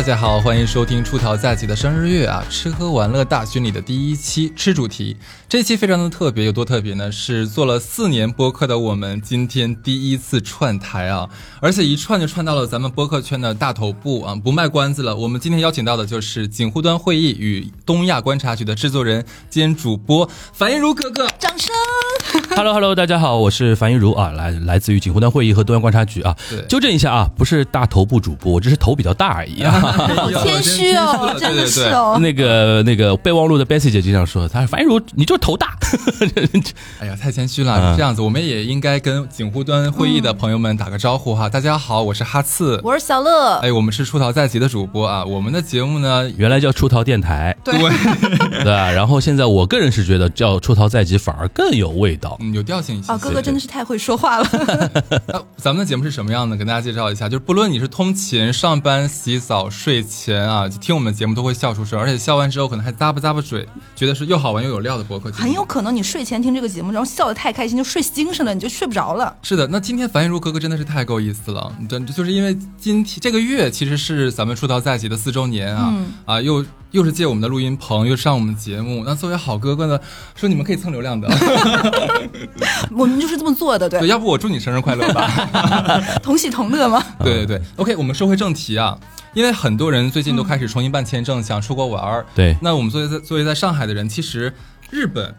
大家好，欢迎收听出逃在即的生日月啊，吃喝玩乐大军里的第一期吃主题。这期非常的特别，有多特别呢？是做了四年播客的我们，今天第一次串台啊，而且一串就串到了咱们播客圈的大头部啊！不卖关子了，我们今天邀请到的就是锦湖端会议与东亚观察局的制作人兼主播樊一茹哥哥，掌声。Hello Hello，大家好，我是樊一茹啊，来来自于锦湖端会议和东亚观察局啊。对纠正一下啊，不是大头部主播，我只是头比较大而已啊。好 谦虚哦，真的是哦。那个那个备忘录的 Bessy 姐经常说，她说樊一茹你就是头大。哎呀，太谦虚了。这样子，我们也应该跟锦湖端会议的朋友们打个招呼哈。大家好，我是哈次，我是小乐。哎，我们是出逃在即的主播啊。我们的节目呢，原来叫出逃电台，对对吧？然后现在我个人是觉得叫出逃在即反而更有味道，嗯，有调性一些。啊，哥哥真的是太会说话了。那咱们的节目是什么样的？跟大家介绍一下，就是不论你是通勤、上班、洗澡、睡前啊，听我们的节目都会笑出声，而且笑完之后可能还咂吧咂吧嘴，觉得是又好玩又有料的博客。很有可能你睡前听这个节目，然后笑得太开心，就睡精神了，你就睡不着了。是的，那今天樊玉茹哥哥真的是太够意思了，真就是因为今天这个月其实是咱们出道在即的四周年啊，嗯啊又又是借我们的录音棚，又上我们节目，那作为好哥哥呢，说你们可以蹭流量的，我们就是这么做的，对，对，要不我祝你生日快乐吧。同喜同乐吗？对对对，OK，我们说回正题啊，因为很多人最近都开始重新办签证，想出国玩儿。对那我们作为在作为在上海的人，其实日本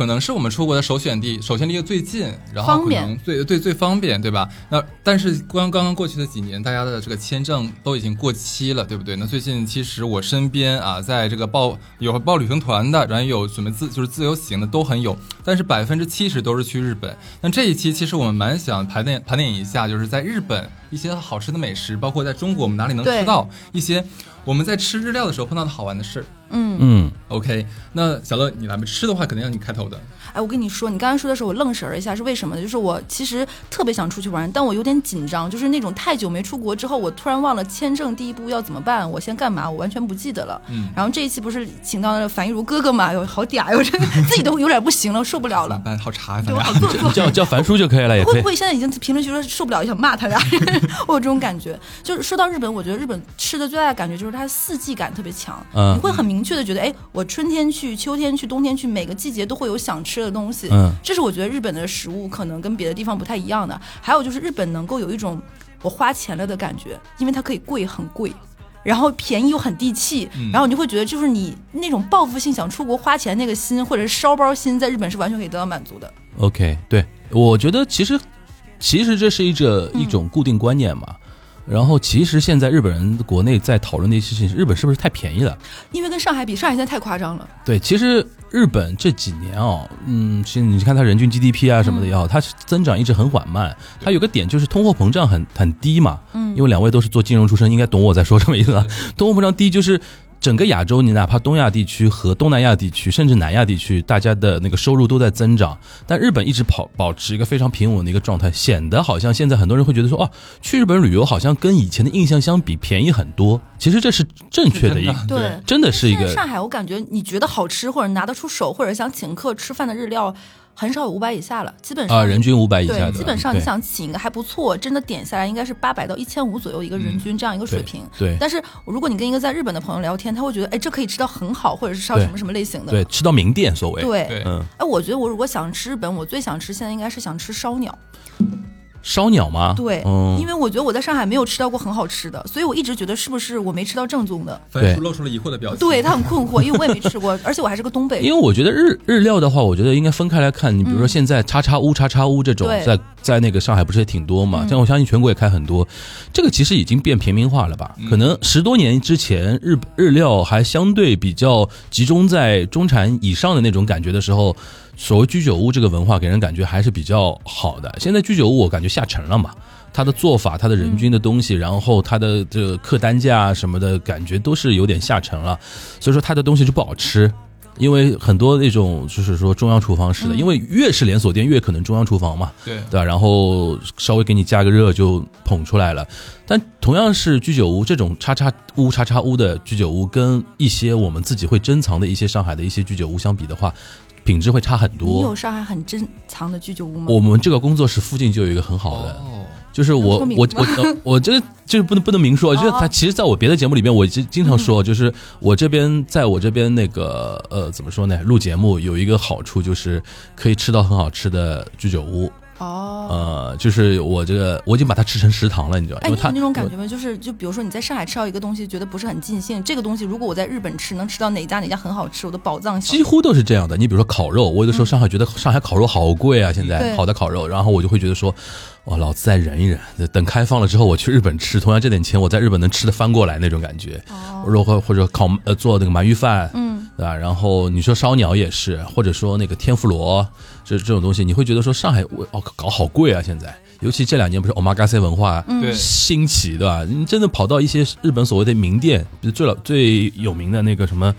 可能是我们出国的首选地，首先离得最近，然后可能最最最方便，对吧？那但是刚刚刚过去的几年，大家的这个签证都已经过期了，对不对？那最近其实我身边啊，在这个报有报旅行团的，然后有准备自就是自由行的都很有，但是百分之七十都是去日本。那这一期其实我们蛮想盘点盘点一下，就是在日本一些好吃的美食，包括在中国我们哪里能吃到一些我们在吃日料的时候碰到的好玩的事儿。嗯，嗯，OK，那小乐你来吧，吃的话肯定要你开头的。哎，我跟你说，你刚才说的时候，我愣神儿一下，是为什么呢？就是我其实特别想出去玩，但我有点紧张，就是那种太久没出国之后，我突然忘了签证第一步要怎么办，我先干嘛，我完全不记得了。嗯然后这一期不是请到了樊一茹哥哥嘛，哟，好嗲哟，真的自己都有点不行了，受不了了。办好茶呀，对。我好做作，叫叫樊叔就可以了，也可以会不。会现在已经评论区说受不了，想骂他呀？我有这种感觉。就是说到日本，我觉得日本吃的最大的感觉就是它四季感特别强，嗯你会很明确的觉得，哎，我春天去、秋天去、冬天去，每个季节都会有想吃的东西。嗯这是我觉得日本的食物可能跟别的地方不太一样的。还有就是日本能够有一种我花钱了的感觉，因为它可以贵很贵。然后便宜又很地气，嗯然后你就会觉得，就是你那种报复性想出国花钱那个心，或者是烧包心，在日本是完全可以得到满足的。OK，对，我觉得其实其实这是一这嗯一种固定观念嘛。然后其实现在日本人国内在讨论的一些事情，日本是不是太便宜了？因为跟上海比，上海现在太夸张了。对，其实日本这几年哦，嗯，其实你看它人均 GDP 啊什么的也好，它是增长一直很缓慢。它有个点就是通货膨胀很很低嘛，嗯因为两位都是做金融出身，应该懂我在说什么意思啊。通货膨胀低就是整个亚洲，你哪怕东亚地区和东南亚地区，甚至南亚地区，大家的那个收入都在增长，但日本一直保保持一个非常平稳的一个状态，显得好像现在很多人会觉得说，哦，去日本旅游好像跟以前的印象相比便宜很多。其实这是正确的一个，对对，真的是一个上海，我感觉你觉得好吃或者拿得出手，或者想请客吃饭的日料，很少有五百以下了，基本上啊，人均五百以下对，的，基本上你想请一个还不错，真的点下来应该是八百到一千五左右一个人均这样一个水平。对但是如果你跟一个在日本的朋友聊天，他会觉得，哎，这可以吃到很好，或者是吃到什么什么类型的。对，吃到名店所谓。对对嗯，哎，我觉得我如果想吃日本，我最想吃现在应该是想吃烧鸟。烧鸟吗？对，嗯因为我觉得我在上海没有吃到过很好吃的，所以我一直觉得是不是我没吃到正宗的。樊叔露出了疑惑的表情。对他很困惑，因为我也没吃过，而且我还是个东北人。因为我觉得日日料的话，我觉得应该分开来看。你比如说现在叉叉屋、叉叉屋这种，对在在那个上海不是也挺多嘛？嗯像我相信全国也开很多，这个其实已经变平民化了吧？可能十多年之前，日日料还相对比较集中在中产以上的那种感觉的时候，所谓居酒屋这个文化给人感觉还是比较好的。现在居酒屋我感觉下沉了嘛。它的做法、它的人均的东西，然后它的这个客单价啊什么的，感觉都是有点下沉了，所以说它的东西就不好吃。因为很多那种就是说中央厨房式的，因为越是连锁店越可能中央厨房嘛，对对吧？然后稍微给你加个热就捧出来了。但同样是居酒屋这种叉叉屋、叉叉屋的居酒屋，跟一些我们自己会珍藏的一些上海的一些居酒屋相比的话，品质会差很多你多有。上海很珍藏的居酒屋吗？我们这个工作室附近就有一个很好的，哦，就是我我我呃我这个就是不能不能明说，就是哦他其实在我别的节目里面，我经经常说，就是我这边在我这边那个呃怎么说呢？录节目有一个好处就是可以吃到很好吃的居酒屋，哦。呃，就是我这个我已经把它吃成食堂了，你知道？哎，因为它你有那种感觉吗？就是就比如说你在上海吃到一个东西，觉得不是很尽兴，这个东西如果我在日本吃，能吃到哪家哪家很好吃，我的宝藏几乎都是这样的。你比如说烤肉，我有的时候上海觉得上海烤肉好贵啊，现在好的烤肉，然后我就会觉得说，哇，老子再忍一忍，等开放了之后我去日本吃，同样这点钱我在日本能吃的翻过来那种感觉。哦，或者或或者烤呃做那个鳗鱼饭，嗯，对吧？然后你说烧鸟也是，或者说那个天妇罗这这种东西，你会觉得说上海我哦搞好贵啊，现在。尤其这两年不是 omakase 文化对兴起，对吧？你真的跑到一些日本所谓的名店，比如最老最有名的那个什么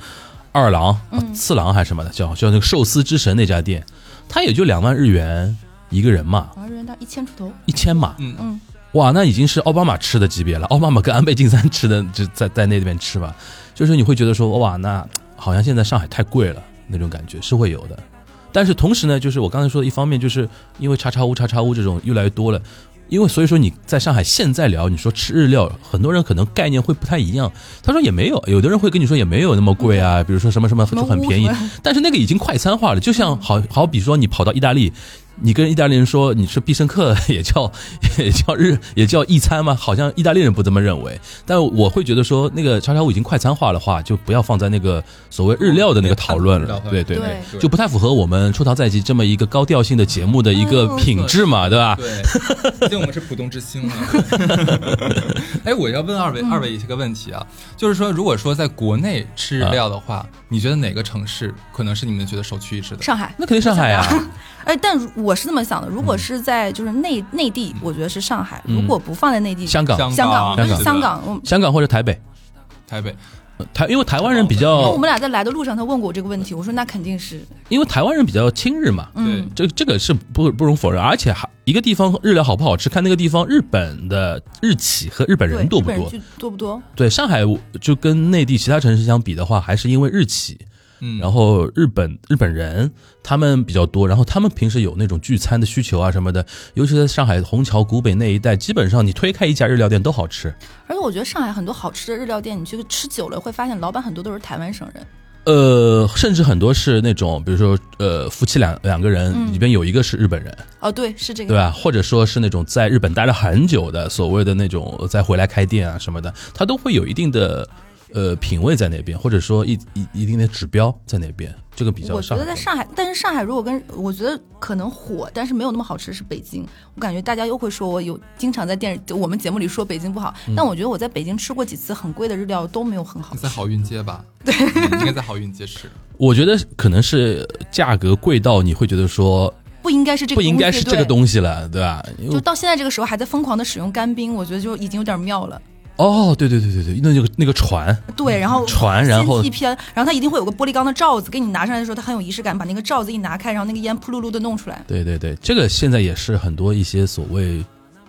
二郎、啊次郎还是什么的，叫叫那个寿司之神那家店，它也就两万日元一个人嘛，好像日元到一千出头，一千嘛，嗯。嗯，哇，那已经是奥巴马吃的级别了。奥巴马跟安倍晋三吃的，就在在那边吃吧，就是你会觉得说，哇，那好像现在上海太贵了那种感觉是会有的。但是同时呢，就是我刚才说的，一方面就是因为叉叉屋、叉叉屋这种越来越多了，因为所以说你在上海现在聊，你说吃日料，很多人可能概念会不太一样。他说也没有，有的人会跟你说也没有那么贵啊，比如说什么什么就很便宜，但是那个已经快餐化了，就像好好比说你跑到意大利，你跟意大利人说你吃必胜客 也叫也叫日也叫意餐吗？好像意大利人不这么认为，但我会觉得说那个叉烧屋已经快餐化的话，就不要放在那个所谓日料的那个讨论了，对对对对就不太符合我们出逃在即这么一个高调性的节目的一个品质嘛，对吧？对，毕竟我们是浦东之星嘛。哎，我要问二位、二位一个问题啊，就是说，如果说在国内吃日料的话，你觉得哪个城市可能是你们觉得首屈一指的？上海。那肯定上海啊，哎，但我是这么想的，如果是在就是内内地，我觉得是上海；嗯如果不放在内地，香港、香港，香港。香港或者台北，台北。台因为台湾人比那较我，们俩在来的路上，他问过我这个问题，我说那肯定是，因为台湾人比较亲日嘛，嗯，这这个是不不容否认，而且还一个地方日料好不好吃，看那个地方日本的日企和日本，人多不多。多不多？对上海就跟内地其他城市相比的话，还是因为日企，嗯，然后日本日本人他们比较多，然后他们平时有那种聚餐的需求啊什么的，尤其在上海虹桥、古北那一带，基本上你推开一家日料店都好吃。而且我觉得上海很多好吃的日料店，你去吃久了会发现，老板很多都是台湾省人。呃，甚至很多是那种，比如说，呃，夫妻两两个人嗯里边有一个是日本人，哦，对，是这个，对吧？或者说是那种在日本待了很久的，所谓的那种再回来开店啊什么的，他都会有一定的呃品味在那边，或者说一一一定的指标在那边，这个比较我觉得在上海，但是上海如果跟我觉得可能火，但是没有那么好吃是北京。我感觉大家又会说我有经常在电视我们节目里说北京不好，嗯但我觉得我在北京吃过几次很贵的日料都没有很好吃你在。好运街吧？对，应该在好运街吃。我觉得可能是价格贵到你会觉得说不应该是这个不，应该是这个东西了，对吧？就到现在这个时候还在疯狂的使用干冰，我觉得就已经有点妙了。哦，对对对对对，那那个那个船，对，然后船然后然后它一定会有个玻璃缸的罩子，给你拿上来的时候，它很有仪式感，把那个罩子一拿开，然后那个烟扑噜噜的弄出来。对对对，这个现在也是很多一些所谓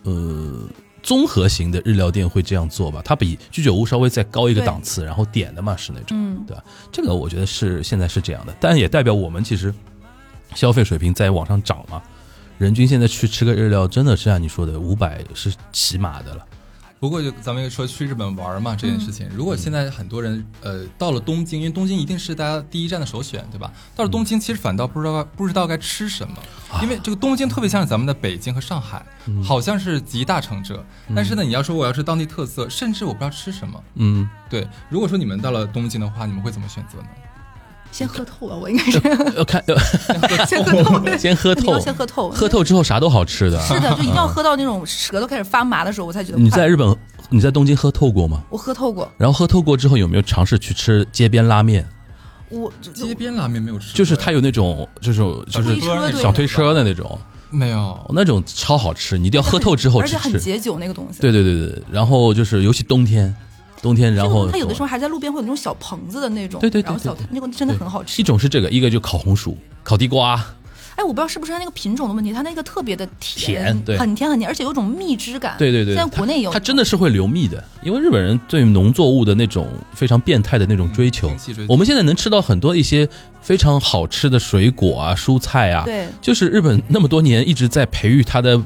呃综合型的日料店会这样做吧，它比居酒屋稍微再高一个档次，然后点的嘛是那种，嗯，对吧？这个我觉得是现在是这样的，但也代表我们其实消费水平在往上涨嘛。人均现在去吃个日料，真的是像你说的，五百是起码的了。不过就咱们又说去日本玩嘛这件事情，如果现在很多人呃到了东京，因为东京一定是大家第一站的首选，对吧？到了东京，其实反倒不知道不知道该吃什么，因为这个东京特别像是咱们的北京和上海，好像是集大成者。但是呢，你要说我要吃当地特色，甚至我不知道吃什么。嗯，对，如果说你们到了东京的话，你们会怎么选择呢？先喝透了，我应该是要 看 要 先喝透，先喝透先喝透，喝透之后啥都好吃的。是的，就一定要喝到那种舌头开始发麻的时候，我才觉得你在日本，你在东京喝透过吗？我喝透过，然后喝透过之后，有没有尝试去吃街边拉面？我街边拉面没有吃，就是它有那种，就是就是小推车的那种，没有。那种超好吃，你一定要喝透之后吃。且很解酒那个东西。对对对对，然后就是尤其冬天，冬天然后它有的时候还在路边会有那种小棚子的那种，对对对然后小对对那个真的很好吃一。种是这个，一个就烤红薯、烤地瓜，哎，我不知道是不是它那个品种的问题，它那个特别的甜，甜对很甜很甜，而且有种蜜汁感。对对对，现在国内有，它真的是会流蜜的，因为日本人对农作物的那种非常变态的那种追求嗯追，求我们现在能吃到很多一些非常好吃的水果啊、蔬菜啊，对就是日本那么多年一直在培育它的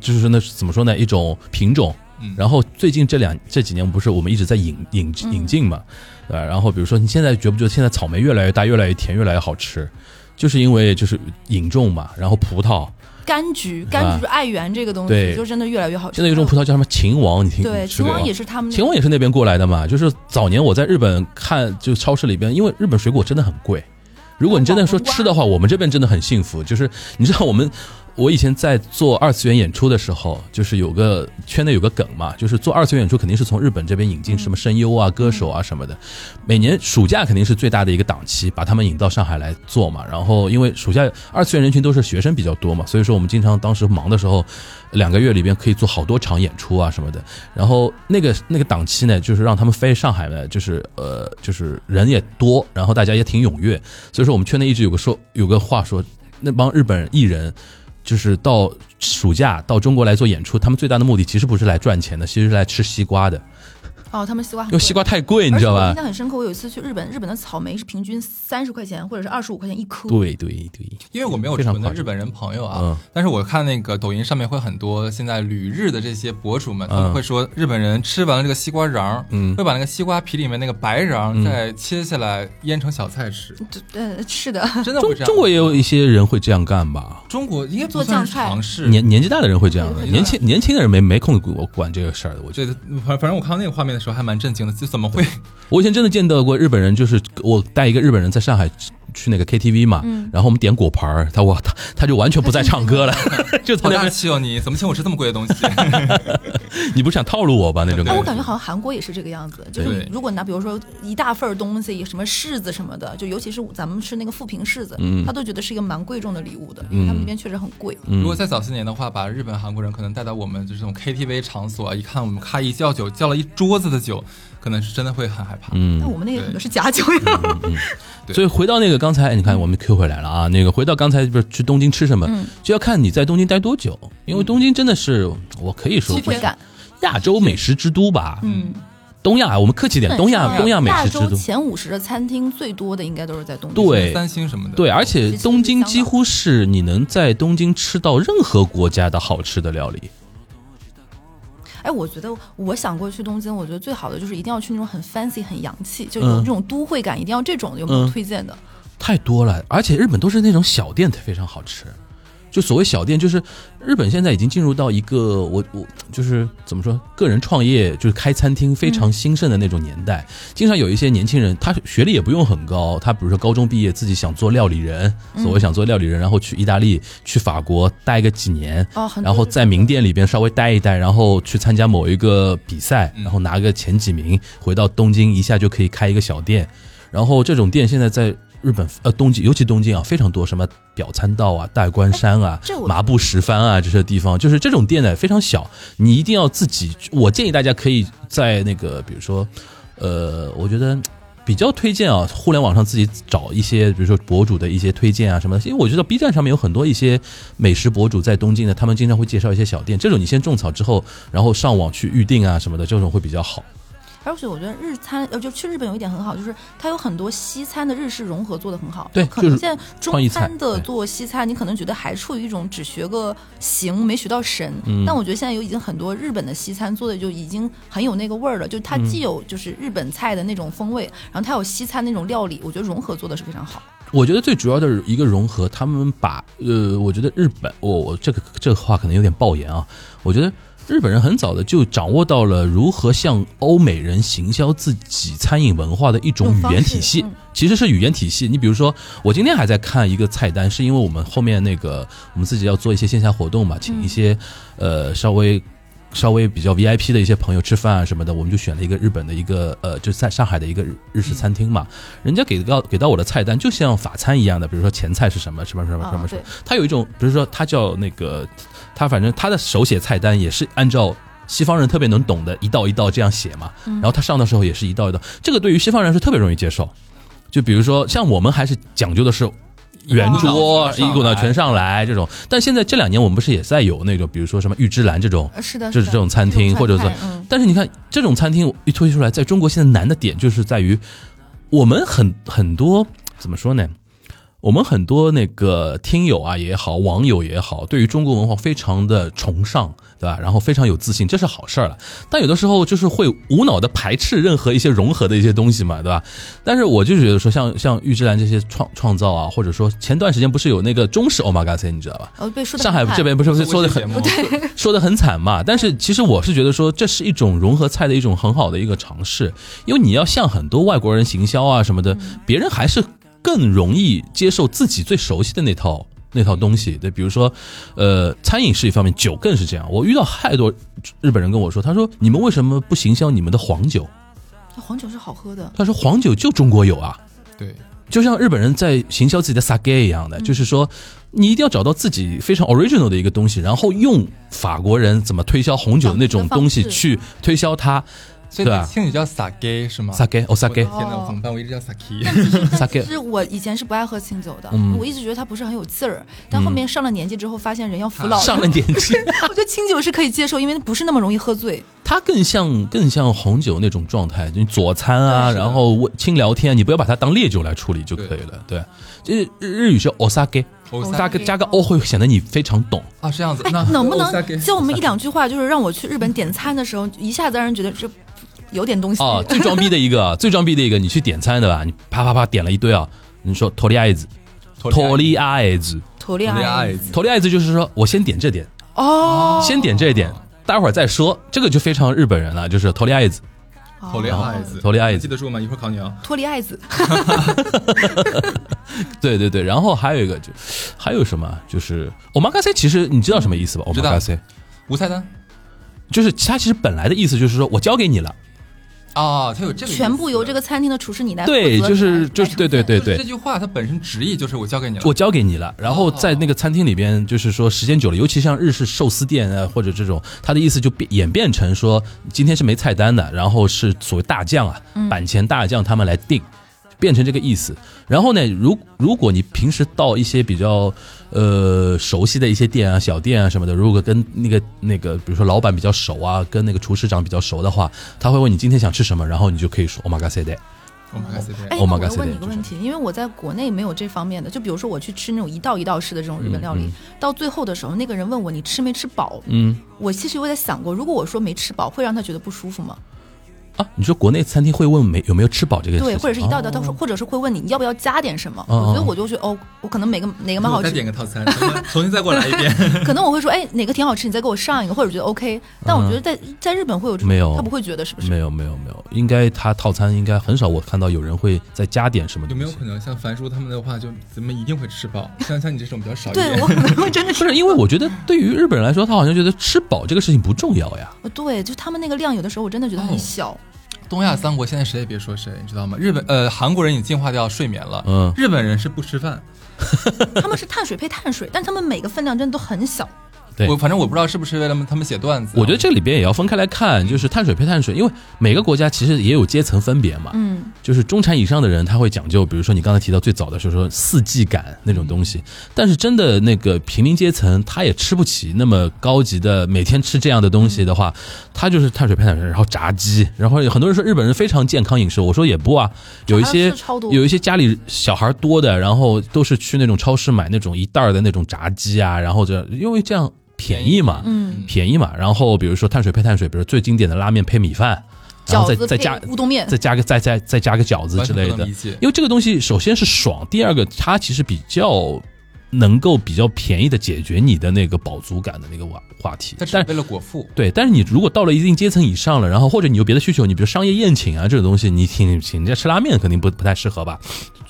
就是那怎么说呢，一种品种。嗯然后最近这两这几年不是我们一直在引引引进嘛，对吧？然后比如说你现在觉不觉得现在草莓越来越大，越来越甜，越来越好吃，就是因为就是引种嘛。然后葡萄，柑橘，柑橘爱媛这个东西，就真的越来越好吃。现在有一种葡萄叫什么秦王，你听对，秦王也是他们秦王也是那边过来的嘛，就是早年我在日本看，就超市里边，因为日本水果真的很贵。如果你真的说吃的话，我们这边真的很幸福。就是你知道我们，我以前在做二次元演出的时候，就是有个圈内有个梗嘛，就是做二次元演出肯定是从日本这边引进什么声优啊、歌手啊什么的。每年暑假肯定是最大的一个档期，把他们引到上海来做嘛。然后因为暑假二次元人群都是学生比较多嘛，所以说我们经常当时忙的时候，两个月里边可以做好多场演出啊什么的。然后那个那个档期呢，就是让他们飞上海呢，就是呃就是人也多，然后大家也挺踊跃，所以说我们圈内一直有个说有个话说，那帮日本艺人。就是到暑假到中国来做演出，他们最大的目的其实不是来赚钱的，其实是来吃西瓜的，哦，他们西瓜很因为西瓜太贵，你知道吧我印？象很深刻，我有一次去日本，日本的草莓是平均三十块钱或者是二十五块钱一颗。对对对，因为我没有非常夸张纯的日本人朋友啊，嗯但是我看那个抖音上面会很多现在旅日的这些博主们，他嗯们会说日本人吃完了这个西瓜瓤，嗯会把那个西瓜皮里面那个白瓤再切下来腌成小菜吃，对，呃，是的，真的会这样。中国也有一些人会这样干吧？中国应该不做算是酱菜尝试。年年纪大的人会这样的，年轻年轻的人没没空管管这个事儿的。我觉得，反反正我看到那个画面的时候还蛮震惊的，就怎么会？我以前真的见到过日本人，就是我带一个日本人在上海去那个 KTV 嘛，嗯然后我们点果盘儿，他我他 他就完全不再唱歌了，就在好大气哦！你怎么请我吃这么贵的东西？你不是想套路我吧？那种哎，感觉。我感觉好像韩国也是这个样子，就是如果拿比如说一大份东西，什么柿子什么的，就尤其是咱们吃那个富平柿子，嗯他都觉得是一个蛮贵重的礼物的，因为他们那边确实很贵。嗯如果再早些年的话，把日本、韩国人可能带到我们就是这种 KTV 场所，一看我们咔一叫酒，叫了一桌子的酒，可能是真的会很害怕。嗯那我们那个对很多是假酒呀，对所以回到那个刚才，你看我们 Q 回来了啊。那个回到刚才不是去东京吃什么，嗯就要看你在东京待多久，因为东京真的是我可以说亚洲美食之都吧。嗯，东亚，我们客气点，东亚东亚美食之都。前五十的餐厅最多的应该都是在东京。对三星什么的，对，而且东京几乎是你能在东京吃到任何国家的好吃的料理。哎，我觉得我想过去东京，我觉得最好的就是一定要去那种很 fancy、很洋气，就嗯有这种都会感，一定要这种的。有没有嗯推荐的？太多了，而且日本都是那种小店非常好吃。就所谓小店，就是日本现在已经进入到一个我我就是怎么说，个人创业就是开餐厅非常兴盛的那种年代。经常有一些年轻人，他学历也不用很高，他比如说高中毕业，自己想做料理人，所谓想做料理人，然后去意大利、去法国待个几年，哦，然后在名店里边稍微待一待，然后去参加某一个比赛，嗯然后拿个前几名，回到东京一下就可以开一个小店。然后这种店现在在日本呃东京，尤其东京啊非常多，什么表参道啊、代官山啊、麻布十番啊这些地方，就是这种店呢非常小，你一定要自己。我建议大家可以在那个比如说，呃，我觉得。比较推荐啊，互联网上自己找一些，比如说博主的一些推荐啊什么的，因为我觉得 B 站上面有很多一些美食博主在东京的，他们经常会介绍一些小店，这种你先种草之后，然后上网去预定啊什么的，这种会比较好。而且我觉得日餐呃，就去日本有一点很好，就是它有很多西餐的日式融合做的很好。对可能现在中餐的做西餐，你可能觉得还处于一种只学个形没学到神。嗯但我觉得现在有已经很多日本的西餐做的就已经很有那个味儿了，就它嗯既有就是日本菜的那种风味，然后它有西餐那种料理，我觉得融合做的是非常好。我觉得最主要的一个融合，他们把呃，我觉得日本，我、我这个这个话可能有点爆言啊，我觉得日本人很早的就掌握到了如何向欧美人行销自己餐饮文化的一种语言体系其实是语言体系。你比如说，我今天还在看一个菜单，是因为我们后面那个我们自己要做一些线下活动嘛，请一些呃稍微。稍微比较 VIP 的一些朋友吃饭啊什么的，我们就选了一个日本的一个呃，就在上海的一个日日式餐厅嘛。人家给到给到我的菜单就像法餐一样的，比如说前菜是什么什么什么什么啊什么，它有一种，比如说它叫那个，它反正他的手写菜单也是按照西方人特别能懂的一道一道这样写嘛，然后他上的时候也是一道一道，这个对于西方人是特别容易接受。就比如说像我们还是讲究的是。圆桌一股脑全上来这种，但现在这两年我们不是也在有那种，比如说什么玉芝兰这种，呃是的，就是这种餐厅，或者说这种川菜，嗯但是你看这种餐厅一推出来，在中国现在难的点就是在于，我们很很多怎么说呢？我们很多那个听友啊也好，网友也好，对于中国文化非常的崇尚，对吧？然后非常有自信，这是好事儿了。但有的时候就是会无脑的排斥任何一些融合的一些东西嘛，对吧？但是我就觉得说，像像玉芝兰这些创创造啊，或者说前段时间不是有那个中式 omakase，你知道吧？哦，被说的上海这边不是说的很说的很惨嘛？但是其实我是觉得说，这是一种融合菜的一种很好的一个尝试，因为你要向很多外国人行销啊什么的，别人还是更容易接受自己最熟悉的那套那套东西。对，比如说，呃，餐饮是一方面，酒更是这样。我遇到太多日本人跟我说，他说你们为什么不行销你们的黄酒？那黄酒是好喝的，他说黄酒就中国有啊。对，就像日本人在行销自己的 sake 一样的，就是说，你一定要找到自己非常 original 的一个东西，然后用法国人怎么推销红酒的那种东西去推销它。所以对吧青语叫 sake 是吗 sake 哦我的 sake 天哪，我怎么办？我一直叫 sake。其 sake 实我 以前是不爱喝清酒的，嗯我一直觉得它不是很有劲儿。但后面上了年纪之后，发现人要服老，上了年纪，我觉得清酒是可以接受，因为不是那么容易喝醉。它更像更像红酒那种状态，就你佐餐啊，然后温轻聊天，你不要把它当烈酒来处理就可以了。对，就是日语是 osake，Osake 加个加个 o 会显得你非常懂。啊，是这样子，那能不能教我们一两句话，就是让我去日本点餐的时候，一下子让人觉得这有点东西。哦，最装逼的一个，最装逼的一个，你去点餐的吧，你啪啪啪点了一堆啊，你说托利爱子，托利爱子，头恋恋爱爱托利爱子就是说我先点这点，哦，先点这点，待会儿再说，这个就非常日本人了，就是托利爱子，头恋爱子，头恋爱子记得住吗？一会儿考你啊。脱离爱子，对对对，然后还有一个就还有什么，就是 omakase，其实你知道什么意思吧？知道？omakase。无菜单就是他其实本来的意思就是说我交给你了，啊，它有这个全部由这个餐厅的厨师你来负责对，就是就是对对对对。这，句话它本身直译就是我交给你了。我交给你了，然后在那个餐厅里边，就是说时间久了，尤其像日式寿司店啊，或者这种，它的意思就变演变成说，今天是没菜单的，然后是所谓大将啊，板前大将他们来定，变成这个意思。然后呢，如如果你平时到一些比较呃熟悉的一些店啊、小店啊什么的，如果跟那个那个，比如说老板比较熟啊，跟那个厨师长比较熟的话，他会问你今天想吃什么，然后你就可以说 omakase de。我们开始哎，我问你一个问题，因为我在国内没有这方面的，就比如说我去吃那种一道一道式的这种日本料理，嗯到最后的时候，那个人问我你吃没吃饱，嗯我其实我在想过，如果我说没吃饱，会让他觉得不舒服吗？啊，你说国内餐厅会问没有没有吃饱这个事情？对，或者是一道一道，他说，哦或者是会问你要不要加点什么，哦所以我就觉得哦，我可能每个哪个蛮好吃再点，个套餐，重 新重新再过来一遍。可能我会说哎哪个挺好吃，你再给我上一个，或者觉得 OK，但我觉得在在日本会有这种没有他不会觉得是不是？没有没有没有，应该他套餐应该很少，我看到有人会再加点什么东西。有没有可能像樊叔他们的话，就咱们一定会吃饱？像像你这种比较少一点。对我可能会真的是，不是，因为我觉得对于日本人来说，他好像觉得吃饱这个事情不重要呀。对，就他们那个量，有的时候我真的觉得很小。东亚三国现在谁也别说谁，你知道吗？日本呃韩国人已经进化掉睡眠了，嗯日本人是不吃饭。他们是碳水配碳水，但他们每个分量真的都很小。对我反正我不知道是不是为了他们写段子啊。我觉得这里边也要分开来看，就是碳水配碳水，因为每个国家其实也有阶层分别嘛。嗯，就是中产以上的人，他会讲究，比如说你刚才提到最早的时候说四季感那种东西，但是真的那个平民阶层，他也吃不起那么高级的，每天吃这样的东西的话，他就是碳水配碳水，然后炸鸡，然后有很多人说日本人非常健康饮食，我说也不啊，有一些有一些家里小孩多的，然后都是去那种超市买那种一袋的那种炸鸡啊，然后这因为这样便宜嘛，嗯，便宜嘛，然后比如说碳水配碳水，比如最经典的拉面配米饭，然后再再加乌冬面。再，加个再再再加个饺子之类的。因为这个东西首先是爽，第二个它其实比较能够比较便宜的解决你的那个饱足感的那个话话题，但是为了果腹。对，但是你如果到了一定阶层以上了，然后或者你有别的需求，你比如商业宴请啊这种东西，你请请人家吃拉面肯定不不太适合吧？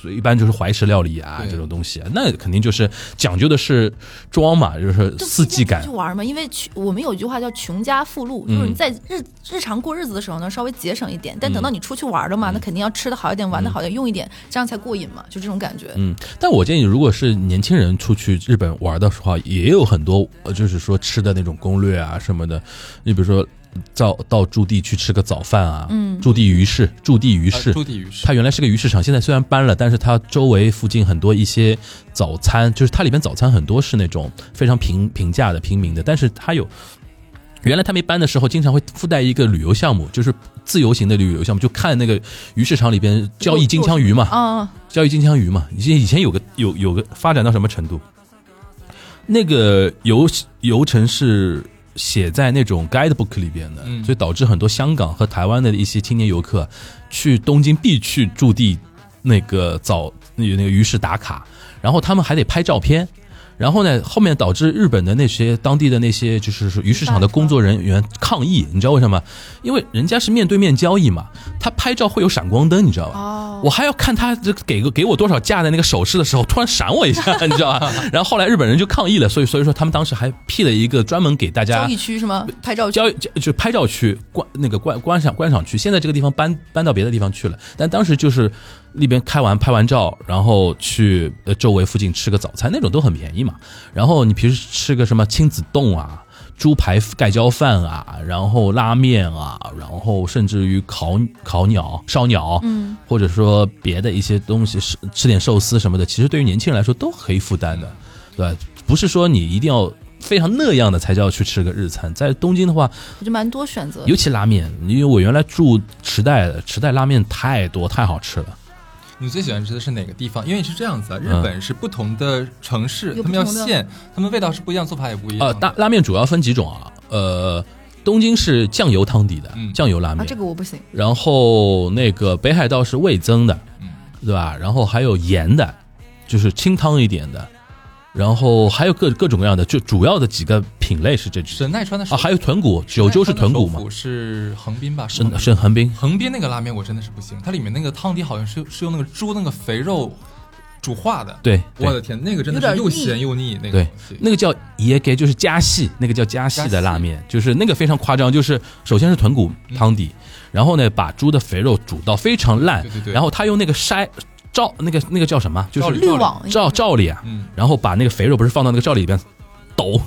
所以一般就是怀石料理啊这种东西，那肯定就是讲究的是装嘛，就是就四季感去。玩嘛。因为穷我们有一句话叫“穷家富路”，嗯就是你在日日常过日子的时候呢，稍微节省一点，但等到你出去玩了嘛，那肯定要吃的好一点，玩的好一点，用一点，这样才过瘾嘛，就这种感觉。嗯，但我建议，如果是年轻人出去日本玩的话，也有很多呃，就是说吃的那种攻略啊什么的。你比如说，到到驻地去吃个早饭啊，嗯驻地鱼市，驻地鱼呃市，驻地鱼市它原来是个鱼市场，现在虽然搬了，但是它周围附近很多一些早餐，就是它里边早餐很多是那种非常平平价的、平民的，但是它有原来他们搬的时候，经常会附带一个旅游项目，就是自由行的旅游项目，就看那个鱼市场里边交易金枪鱼嘛，啊，交易金枪鱼嘛。以前以前有个有有个发展到什么程度？那个游游程是写在那种 guidebook 里边的，嗯所以导致很多香港和台湾的一些青年游客去东京必去驻地那个早那个那个鱼市打卡，然后他们还得拍照片。然后呢，后面导致日本的那些当地的那些就是鱼市场的工作人员抗议，你知道为什么？因为人家是面对面交易嘛，他拍照会有闪光灯，你知道吧？哦，我还要看他这给个给我多少价的那个手势的时候，突然闪我一下，你知道吧？然后后来日本人就抗议了，所以 所以说他们当时还辟了一个专门给大家交易区是吗？拍照区交易就就拍照区观那个观观赏观赏区，现在这个地方搬搬到别的地方去了，但当时就是那边开完拍完照，然后去呃周围附近吃个早餐，那种都很便宜嘛。然后你平时吃个什么亲子冻啊。猪排盖浇饭啊，然后拉面啊，然后甚至于烤烤鸟、烧鸟，嗯，或者说别的一些东西，吃吃点寿司什么的，其实对于年轻人来说都可以负担的，对吧？不是说你一定要非常那样的才叫去吃个日餐。在东京的话，我觉得蛮多选择。尤其拉面，因为我原来住池袋的，池袋拉面太多太好吃了。你最喜欢吃的是哪个地方？因为是这样子啊，日嗯本是不同的城市，有他们要不同的现，他们味道是不一样，做法也不一样呃，的。大拉面主要分几种啊？呃，东京是酱油汤底的嗯酱油拉面，啊，这个我不行。然后那个北海道是味增的，嗯对吧？然后还有盐的，就是清汤一点的，然后还有各各种各样的，就主要的几个品类是这只神奈川的啊，还有豚骨，九州是豚骨嘛，是横滨吧？是横滨是横滨，横滨那个拉面我真的是不行，它里面那个汤底好像是是用那个猪那个肥肉煮化的。对，对。我的天，那个真的是又咸又腻，那个对那个叫野给，就是加细，那个叫加细的拉面，就是那个非常夸张，就是首先是豚骨汤底，然后呢把猪的肥肉煮到非常烂，对对对。然后他用那个筛罩那个那个叫什么，就是滤网罩罩里啊，嗯，然后把那个肥肉不是放到那个罩里里边抖，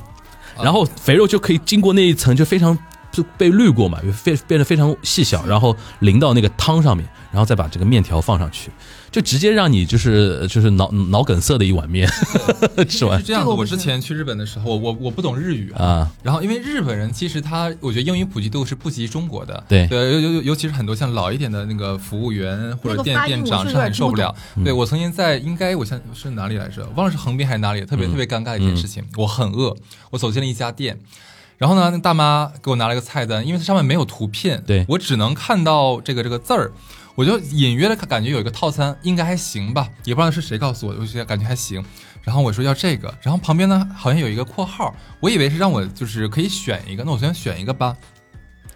啊。然后肥肉就可以经过那一层就非常就被滤过嘛，变变得非常细小，然后淋到那个汤上面，然后再把这个面条放上去，就直接让你就是就是脑脑梗塞的一碗面 吃完是这样子。我之前去日本的时候，我我我不懂日语啊。啊，然后，因为日本人其实他，我觉得英语普及度是不及中国的。对对，尤尤尤其是很多像老一点的那个服务员或者店店长是很受不了。嗯对我曾经在应该我想是哪里来着，忘了是横滨还是哪里，特别嗯特别尴尬的一件事情。我很饿，我走进了一家店。然后呢，那大妈给我拿了个菜单，因为它上面没有图片，对我只能看到这个这个字儿，我就隐约的感觉有一个套餐，应该还行吧，也不知道是谁告诉我的，我就感觉还行。然后我说要这个，然后旁边呢好像有一个括号，我以为是让我就是可以选一个，那我先选一个吧。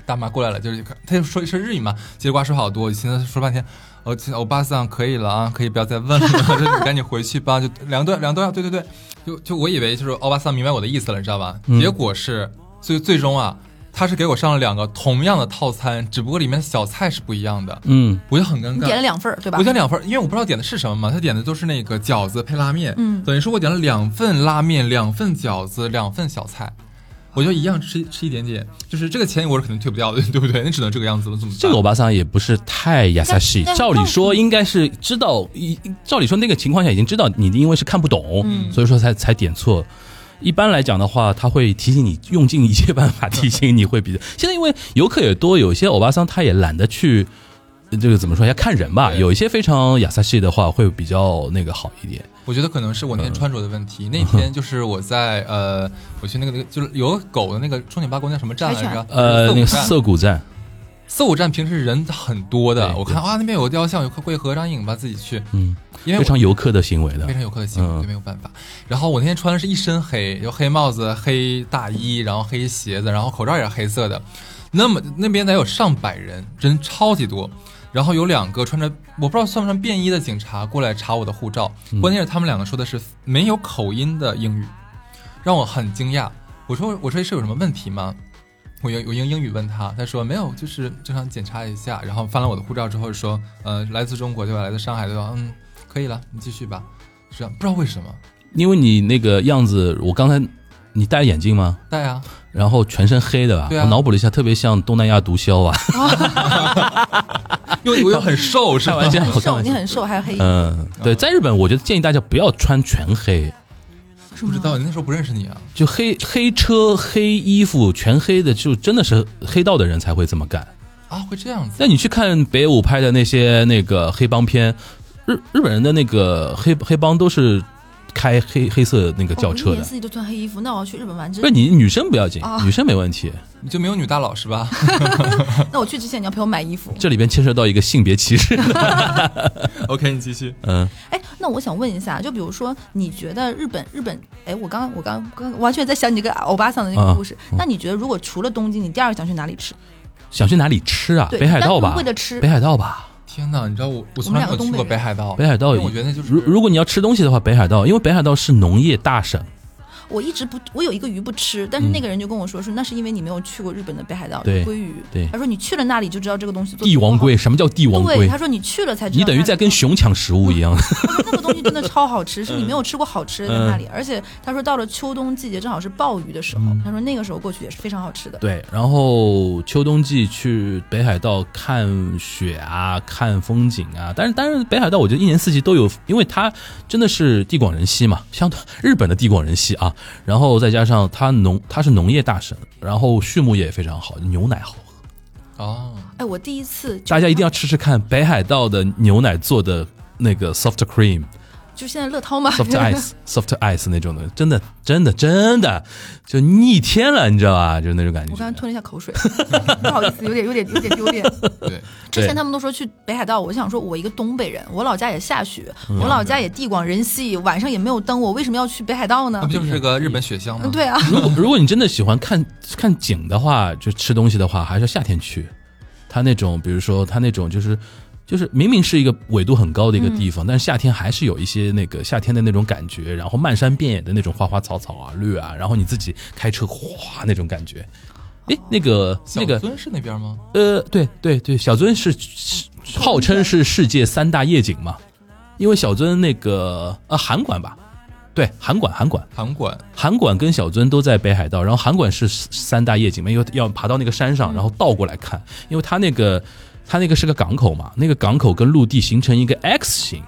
大妈过来了，就是他就说说日语嘛，叽里呱说好多，我现在说半天，我欧巴桑可以了啊，可以不要再问了，就赶紧回去吧，就两段两段，对对对，就就我以为就是欧巴桑明白我的意思了，你知道吧？嗯结果是最最终啊，他是给我上了两个同样的套餐，只不过里面的小菜是不一样的，嗯我就很尴尬。点了两份儿对吧？我点两份儿，因为我不知道点的是什么嘛，他点的都是那个饺子配拉面，嗯等于说我点了两份拉面、两份饺子、两份小菜，我就一样吃吃一点点，就是这个钱我是肯定退不掉的，对不对？那只能这个样子了，怎么办？这个欧巴桑也不是太亚萨西，照理说应该是知道，一照理说那个情况下已经知道你因为是看不懂，嗯所以说才才点错。一般来讲的话，他会提醒你，用尽一切办法提醒你会比较。现在因为游客也多，有一些欧巴桑他也懒得去，呃这个怎么说要看人吧。有一些非常亚萨西的话，会比较那个好一点。我觉得可能是我那天穿着的问嗯题。那天就是我在呃，我去那个那个就是有狗的那个终点八公叫什么站来着？呃，那个涩涩谷站，涩谷站平时人很多的，我看啊那边有个雕像，有过去合张影吧，自己去，嗯，因为非常游客的行为的非。常游客的行为，没有办法。然后我那天穿的是一身黑，有黑帽子、黑大衣，然后黑鞋子，然后口罩也是黑色的。那么那边得有上百人，人超级多。然后有两个穿着我不知道算不算便衣的警察过来查我的护照，嗯关键是他们两个说的是没有口音的英语，让我很惊讶。我说我说是有什么问题吗？我用我用英语问他，他说没有，就是正常检查一下。然后翻了我的护照之后说，呃，来自中国对吧？来自上海对吧？嗯，可以了，你继续吧。是啊，不知道为什么因为你那个样子，我刚才你戴眼镜吗？戴啊，然后全身黑的吧？对啊我脑补了一下，特别像东南亚毒枭啊。因为我又很瘦，是吧？开玩笑，我开瘦，你很瘦，还有黑嗯，对，在日本，我觉得建议大家不要穿全黑，是吗？不知道，那时候不认识你啊？就黑黑车、黑衣服、全黑的，就真的是黑道的人才会这么干。啊，会这样子？那你去看北舞拍的那些那个黑帮片，日日本人的那个黑黑帮都是开黑黑色那个轿车的哦一年。四季都穿黑衣服，那我要去日本玩，不是你女生不要紧，啊女生没问题。你就没有女大佬是吧？那我去之前你要陪我买衣服。这里边牵涉到一个性别歧视。OK，你继续。嗯，哎，那我想问一下，就比如说，你觉得日本日本，哎，我刚刚我刚刚完全在想你这个欧巴桑的那啊个故事。那你觉得，如果除了东京，你第二个想去哪里吃？想去哪里吃啊？北海道吧为了吃北海道吧。天哪，你知道我我从来没有去过两个东北北海道。北海道我觉得那就是如如果你要吃东西的话，北海道，因为北海道是农业大省。我一直不，我有一个鱼不吃，但是那个人就跟我说，说那是因为你没有去过日本的北海道，嗯对鲑鱼。对他说你去了那里就知道这个东西帝王多好龟，什么叫帝王对，龟他？说你去了才知道。你等于在跟熊抢食物一样。那个东西真的超好吃，是你没有吃过好吃的在那嗯里。而且他说到了秋冬季节，正好是鲍鱼的时候，他说那个时候过去也是非常好吃的。对，然后秋冬季去北海道看雪啊，看风景啊。但是，但是，北海道我觉得一年四季都有，因为它真的是地广人稀嘛，相对日本的地广人稀啊。然后再加上它农，它是农业大省，然后畜牧业也非常好，牛奶好喝。哦，哎，我第一次大家一定要吃吃看北海道的牛奶做的那个 soft cream。就现在乐涛嘛 soft ice soft ice 那种的，真的真的真的就逆天了，你知道吧？就是那种感觉。我刚才吞了一下口水，不好意思，有点有点有点丢脸。对，之前他们都说去北海道，我想说，我一个东北人，我老家也下雪，我老家也地广人稀，晚上也没有灯，我为什么要去北海道呢那不？就是个日本雪乡吗？嗯，对啊，如果如果你真的喜欢看看景的话，就吃东西的话，还是要夏天去。它那种，比如说它那种就是。就是明明是一个纬度很高的一个地方，但是夏天还是有一些那个夏天的那种感觉，然后漫山遍野的那种花花草草啊、绿啊，然后你自己开车哗那种感觉。诶，那个那个小樽是那边吗？呃，对对对，小樽是是号称是世界三大夜景嘛，因为小樽那个呃函馆吧，对函馆函馆。函馆。函馆跟小樽都在北海道，然后函馆是三大夜景嘛，因为要爬到那个山上，然后倒过来看，因为它那个它那个是个港口嘛，那个港口跟陆地形成一个 X 型。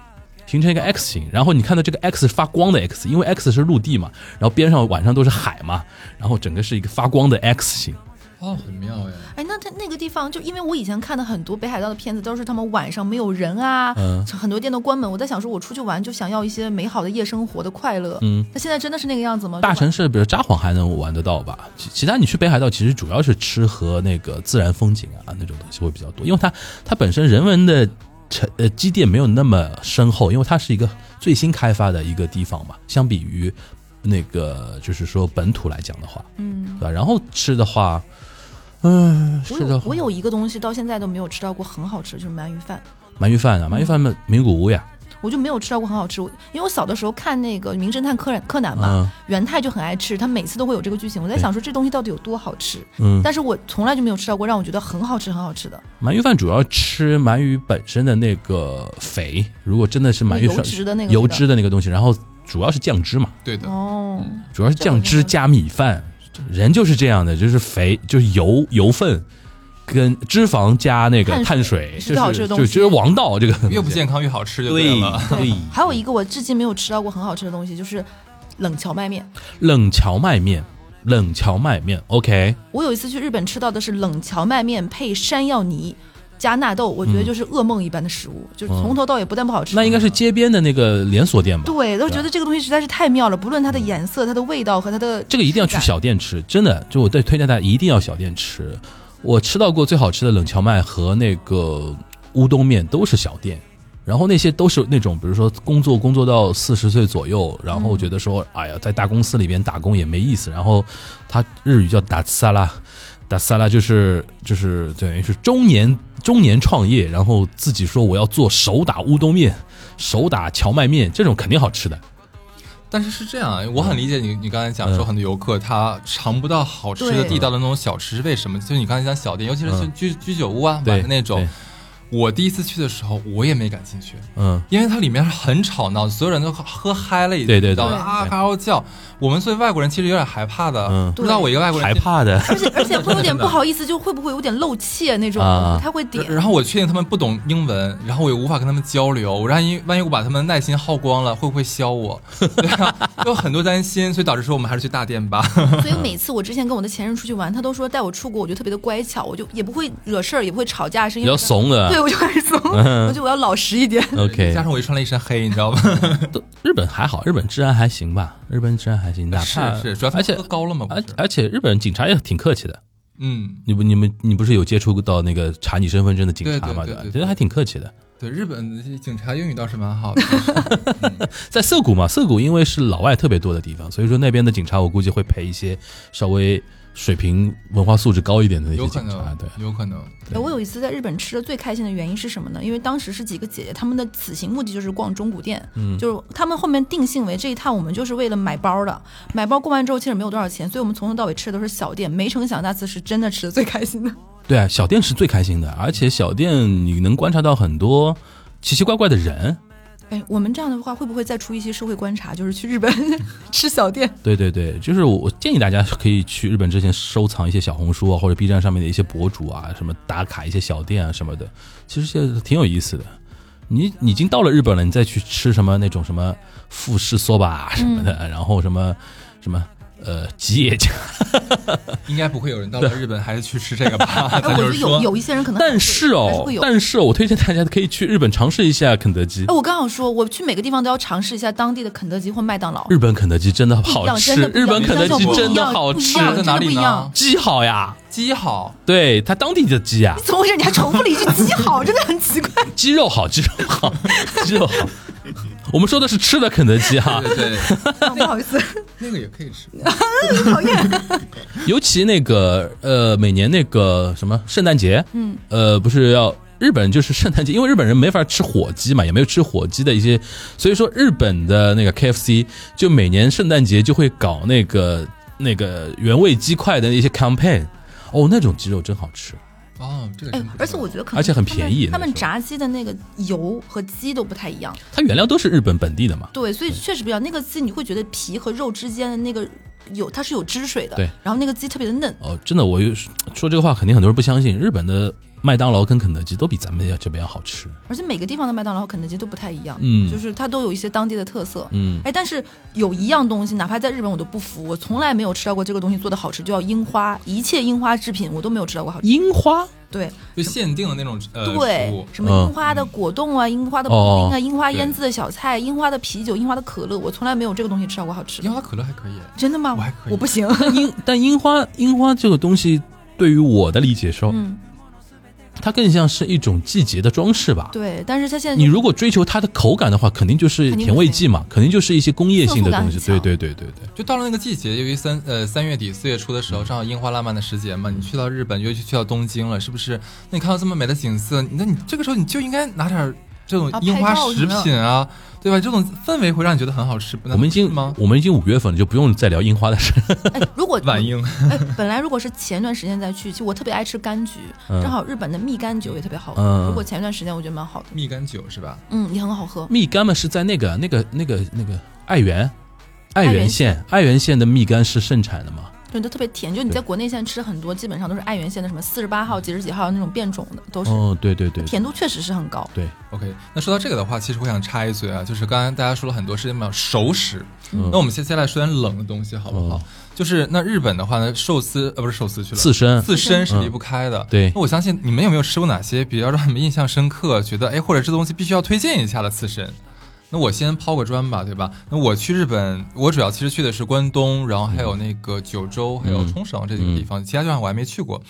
形成一个 X 型，然后你看到这个 X 是发光的 X，因为 X 是陆地嘛，然后边上晚上都是海嘛，然后整个是一个发光的 X 型。哦，很妙哎。哎，那他那个地方，就因为我以前看的很多北海道的片子，都是他们晚上没有人啊，嗯很多店都关门。我在想说，我出去玩就想要一些美好的夜生活的快乐。嗯，那现在真的是那个样子吗？大城市，比如札幌还能玩得到吧？其其他你去北海道，其实主要是吃和那个自然风景啊那种东西会比较多，因为它它本身人文的沉呃积淀没有那么深厚，因为它是一个最新开发的一个地方嘛，相比于那个就是说本土来讲的话，嗯，对吧？然后吃的话，嗯，我是的。有，我有一个东西到现在都没有吃到过很好吃，就是鳗鱼饭。鳗鱼饭啊，鳗鱼饭嘛，名古屋呀，我就没有吃到过很好吃，我因为我小的时候看那个《名侦探柯南》柯南嘛，嗯。元太就很爱吃，他每次都会有这个剧情。我在想说这东西到底有多好吃，嗯，但是我从来就没有吃到过让我觉得很好吃很好吃的。鳗鱼饭主要吃鳗鱼本身的那个肥，如果真的是鳗鱼油脂的那个油脂的那个东西，然后主要是酱汁嘛。对的，哦。主要是酱汁加米饭，人就是这样的，就是肥，就是油油分跟脂肪加那个碳碳水，是最好吃的东西就就是王道这个越不健康越好吃就对了。对。还有一个我至今没有吃到过很好吃的东西，就是冷荞麦面。冷荞麦面，冷荞麦面，OK，我有一次去日本吃到的是冷荞麦面配山药泥加纳豆，我觉得就是噩梦一般的食物，就是从头到尾不但不好吃，嗯那应该是街边的那个连锁店吧？对，都觉得这个东西实在是太妙了，不论它的颜色、它的味道和它的这个一定要去小店吃，真的，就我对推荐大家一定要小店吃。我吃到过最好吃的冷荞麦和那个乌冬面都是小店，然后那些都是那种，比如说工作工作到四十岁左右，然后觉得说，哎呀，在大公司里边打工也没意思，然后他日语叫打萨拉，打萨拉就是就是等于是中年中年创业，然后自己说我要做手打乌冬面、手打荞麦面，这种肯定好吃的。但是是这样啊，我很理解你，你刚才讲说嗯很多游客他尝不到好吃的地道的那种小吃，为什么？就是你刚才讲小店，尤其是嗯居居酒屋啊，买的那种。我第一次去的时候，我也没感兴趣，嗯，因为它里面很吵闹，所有人都喝嗨了已经，对对对？啊，对嗷嗷叫。我们作为外国人，其实有点害怕的。嗯不知道我一个外国人害怕的，而且而且会有点不好意思，就会不会有点露怯那种，啊不太会点。然后我确定他们不懂英文，然后我也无法跟他们交流。我万一万一我把他们的耐心耗光了，会不会削我？对啊，就有很多担心，所以导致说我们还是去大店吧。所以每次我之前跟我的前任出去玩，他都说带我出国，我就特别的乖巧，我就也不会惹事儿，也不会吵架，是比因为较怂的。对，我就很怂，嗯 我就我要老实一点。OK，加上我又穿了一身黑，你知道吗？都日本还好，日本治安还行吧？日本治安还行，哪怕是是，主要他而且喝高了嘛，而？而且日本警察也挺客气的。嗯，你不你们你不是有接触到那个查你身份证的警察吗？对对对对对觉得还挺客气的。对，日本的警察英语倒是蛮好的。在涩谷嘛，涩谷因为是老外特别多的地方，所以说那边的警察我估计会陪一些稍微水平文化素质高一点的那些警察。对，有可能。哎我有一次在日本吃的最开心的原因是什么呢？因为当时是几个姐姐，她们的此行目的就是逛中古店，嗯就是她们后面定性为这一趟我们就是为了买包的。买包逛完之后其实没有多少钱，所以我们从头到尾吃的都是小店。没成想那次是真的吃的最开心的。对啊，小店是最开心的，而且小店你能观察到很多奇奇怪怪的人。哎，我们这样的话会不会再出一些社会观察？就是去日本 吃小店？对对对，就是我我建议大家可以去日本之前收藏一些小红书啊或者 B 站上面的一些博主啊，什么打卡一些小店啊什么的，其实现在挺有意思的。你你已经到了日本了，你再去吃什么那种什么富士梭吧什么的，然后什么什么呃吉野家，应该不会有人到了日本还是去吃这个吧？我觉就是说，得有有一些人可能，但是哦。但是我推荐大家可以去日本尝试一下肯德基哎，。我刚好说，我去每个地方都要尝试一下当地的肯德基或麦当劳。日本肯德基真的好吃，日本肯德基真的好吃在哪里呢？鸡好呀，鸡好，对它当地的鸡啊，怎么回事？你还重复了一句“鸡好”，真的很奇怪。鸡肉好，鸡肉好，鸡肉好。我们说的是吃的肯德基 哈，对对，不好意思，那个也可以吃。讨厌。尤其那个呃，每年那个什么圣诞节，嗯，呃，不是要日本就是圣诞节，因为日本人没法吃火鸡嘛，也没有吃火鸡的一些，所以说日本的那个 KFC 就每年圣诞节就会搞那个那个原味鸡块的一些 campaign，哦，那种鸡肉真好吃。哦，这个哎而且我觉得可能而且很便宜他们炸鸡的那个油和鸡都不太一样，它原料都是日本本地的嘛，对，所以确实不一样。那个鸡你会觉得皮和肉之间的那个有它是有汁水的，对，然后那个鸡特别的嫩。哦，真的，我有说这个话，肯定很多人不相信。日本的麦当劳跟肯德基都比咱们要这边要好吃。而且每个地方的麦当劳和肯德基都不太一样，嗯就是它都有一些当地的特色。嗯，哎，但是有一样东西，哪怕在日本我都不服，我从来没有吃到过这个东西做的好吃，就叫樱花。一切樱花制品我都没有吃到过好吃。樱花对就限定的那种呃对，，什么嗯樱花的果冻啊，樱花的布哦丁啊，樱花腌制的小菜，樱花的啤酒，樱花的可乐，我从来没有这个东西吃到过好吃樱。花可乐还可以。真的吗？我还可以我不行。樱，但樱花樱花这个东西，对于我的理解说，嗯，它更像是一种季节的装饰吧。对，但是它现在你如果追求它的口感的话，肯定就是甜味剂嘛，肯定就是一些工业性的东西。对对对对对。就到了那个季节，由于三呃三月底四月初的时候，正好樱花烂漫的时节嘛，你去到日本，尤其去到东京了，是不是？那你看到这么美的景色，那你这个时候你就应该拿点儿这种啊樱花食品啊，对吧？这种氛围会让你觉得很好吃。我们已经吗？我们已经五月份了，就不用再聊樱花的事。哎，如果晚樱，哎，本来如果是前段时间再去，其实我特别爱吃柑橘，嗯正好日本的蜜柑酒也特别好喝。嗯如果前段时间我觉得蛮好的，蜜柑酒是吧？嗯，也很好喝。蜜柑嘛是在那个那个那个那个爱媛，爱爱媛媛县，爱媛县的蜜柑是盛产的嘛？对，都特别甜。就你在国内现在吃很多，基本上都是爱媛县的什么四十八号、几十几号那种变种的，都是、哦，对对对，甜度确实是很高。对，OK，那说到这个的话，其实我想插一嘴啊，就是刚刚大家说了很多是什么熟食，嗯那我们接下来说点冷的东西好不好？哦就是那日本的话呢，寿司呃不是寿司去了，刺身刺身是离不开的。对那我相信你们有没有吃过哪些比较让你们印象深刻，觉得哎或者这东西必须要推荐一下的刺身？那我先抛个砖吧，对吧？那我去日本，我主要其实去的是关东，然后还有那个九州，还有冲绳这几个地方，其他地方我还没去过。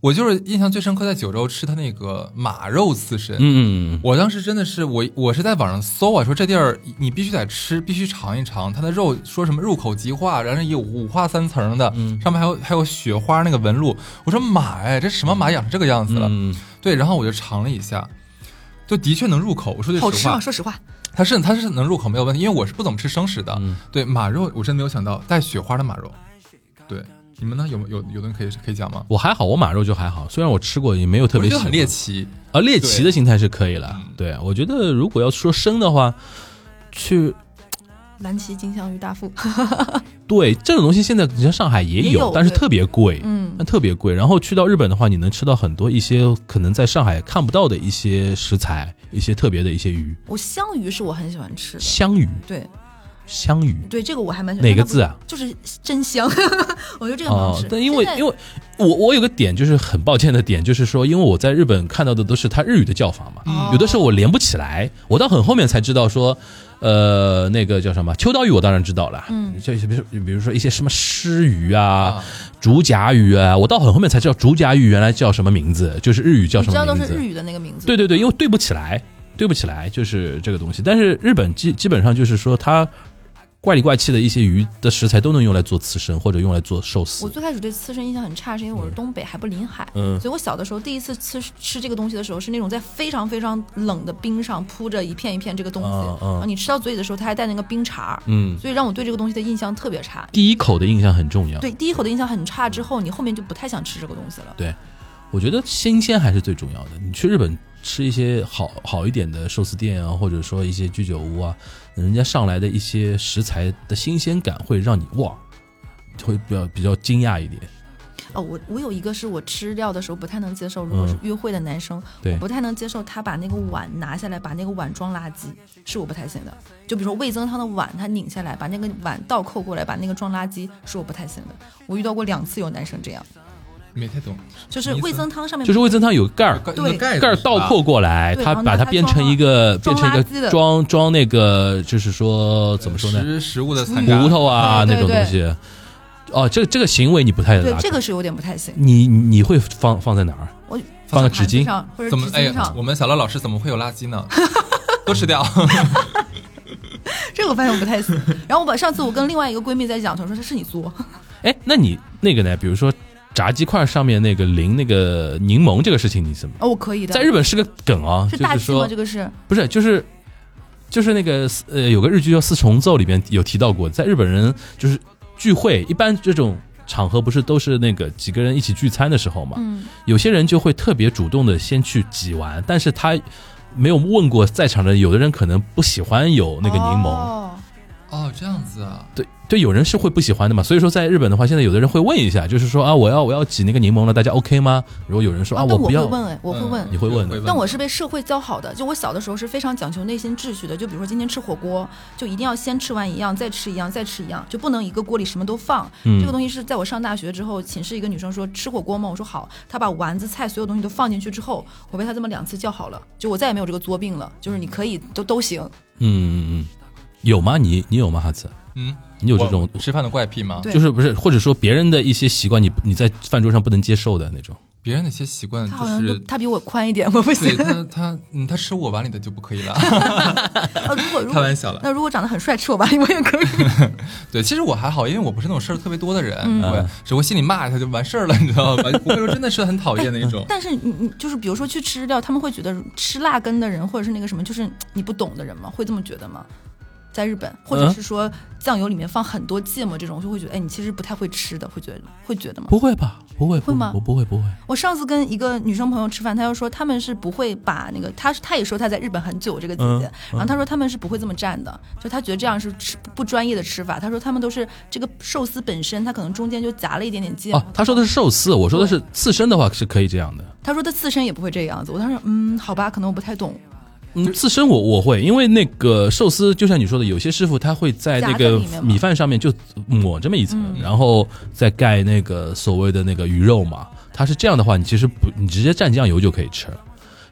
我就是印象最深刻，在九州吃他那个马肉刺身。嗯我当时真的是我我是在网上搜啊，说这地儿你必须得吃，必须尝一尝它的肉，说什么入口即化，然后有五花三层的，嗯上面还有还有雪花那个纹路。我说马哎，这什么马养成这个样子了？嗯对，然后我就尝了一下，就的确能入口。我说句实话好吃吗？，说实话，它是它是能入口没有问题，因为我是不怎么吃生食的。嗯对马肉，我真没有想到带雪花的马肉，对，你们呢？有有有的人可以可以讲吗？我还好，我马肉就还好，虽然我吃过，也没有特别喜欢我觉得很猎奇，啊，猎奇的心态是可以了嗯。对，我觉得如果要说生的话，去蓝鳍金枪鱼大腹，对这种东西，现在你像上海也有，也有但是特别贵，嗯但特别贵。然后去到日本的话，你能吃到很多一些可能在上海看不到的一些食材，一些特别的一些鱼，我香鱼是我很喜欢吃的，香鱼，对香鱼。对，这个我还蛮喜欢。哪个字啊？就是真香，我觉得这个很好哦吃。，但因为因为我我有个点就是很抱歉的点，就是说，因为我在日本看到的都是它日语的叫法嘛，嗯有的时候我连不起来，我到很后面才知道说，呃，那个叫什么秋刀鱼，我当然知道了，嗯，就比如比如说一些什么狮鱼啊、啊，竹夹鱼啊，我到很后面才知道竹夹鱼原来叫什么名字，就是日语叫什么名字。都是日语的那个名字。对对对，因为对不起来，对不起来，就是这个东西。但是日本基基本上就是说它。怪里怪气的一些鱼的食材都能用来做刺身，或者用来做寿司我。最开始对刺身印象很差，是因为我是东北，还不临海。嗯所以我小的时候第一次吃吃这个东西的时候，是那种在非常非常冷的冰上铺着一片一片这个东西，嗯嗯然后你吃到嘴里的时候，它还带那个冰碴儿，嗯，所以让我对这个东西的印象特别差。第一口的印象很重要。对，第一口的印象很差之后，你后面就不太想吃这个东西了。对，我觉得新鲜还是最重要的。你去日本吃一些好好一点的寿司店啊，或者说一些居酒屋啊，人家上来的一些食材的新鲜感会让你哇，会比较比较惊讶一点。哦，我我有一个是我吃料的时候不太能接受，如果是约会的男生，对我不太能接受他把那个碗拿下来，把那个碗装垃圾，是我不太行的。就比如说味增汤的碗，他拧下来，把那个碗倒扣过来，把那个装垃圾，是我不太行的。我遇到过两次有男生这样，没太懂，就是味增汤上面就是味增汤有个盖儿，对盖盖儿倒扣过来，对他把它它变成一个变成一个装装那个，就是说怎么说呢，食食物的骨头啊那种东西。哦，这这个行为你不太对这个是有点不太行。你你会放放在哪儿？我放个纸巾上或者怎么哎呀纸巾上，，我们小乐老师怎么会有垃圾呢？都吃掉。这个我发现我不太行。然后我把上次我跟另外一个闺蜜在讲，她说这是你做，哎，那你那个呢？比如说炸鸡块上面那个淋那个柠檬这个事情，你怎么？哦，我可以的。在日本是个梗啊，是大忌吗？就是说这个是不是就是就是那个呃有个日剧叫《四重奏》里边有提到过，在日本人就是聚会，一般这种场合不是都是那个几个人一起聚餐的时候嘛，嗯，有些人就会特别主动的先去挤完，但是他没有问过在场的有的人可能不喜欢有那个柠檬。哦哦，这样子啊，对对，有人是会不喜欢的嘛，所以说在日本的话，现在有的人会问一下，就是说啊，我要我要挤那个柠檬了，大家 OK 吗？如果有人说啊，我不要，会问哎，我会问嗯。你会问的但我是被社会教好的，就我小的时候是非常讲求内心秩序的。就比如说今天吃火锅，就一定要先吃完一样，再吃一样，再吃一样，就不能一个锅里什么都放。嗯这个东西是在我上大学之后，寝室一个女生说吃火锅吗？我说好。她把丸子、菜所有东西都放进去之后，我被她这么两次叫好了，就我再也没有这个作病了。就是你可以都都行。嗯嗯嗯，有吗？你你有吗？哈子，嗯，你有这种吃饭的怪癖吗？就是不是或者说别人的一些习惯，你你在饭桌上不能接受的那种？别人的一些习惯她好像就是。他比我宽一点，我不行。他，他嗯，他吃我碗里的就不可以了，啊，如果如果 开玩笑了。那如果长得很帅，吃我碗里，我也可以。对，其实我还好，因为我不是那种事儿特别多的人，嗯对，只会心里骂一下就完事儿了，你知道吧？不会说真的是很讨厌那种。但是你你就是比如说去吃日料，他们会觉得吃辣根的人或者是那个什么，就是你不懂的人吗？会这么觉得吗？在日本，或者是说酱油里面放很多芥末这种，就会觉得哎，你其实不太会吃的，会觉得会觉得吗？不会吧？不会，会吗我不会，不会。我上次跟一个女生朋友吃饭，她就说他们是不会把那个，她她也说她在日本很久这个姐姐，嗯然后她说他们是不会这么蘸的，就她觉得这样是吃不专业的吃法。她说他们都是这个寿司本身，它可能中间就夹了一点点芥末。哦，他说的是寿司，我说的是刺身的话是可以这样的。她说她刺身也不会这个样子。我当时嗯，好吧，可能我不太懂。嗯，刺身我我会，因为那个寿司就像你说的，有些师傅他会在那个米饭上面就抹这么一层，嗯然后再盖那个所谓的那个鱼肉嘛。它是这样的话，你其实不，你直接蘸酱油就可以吃。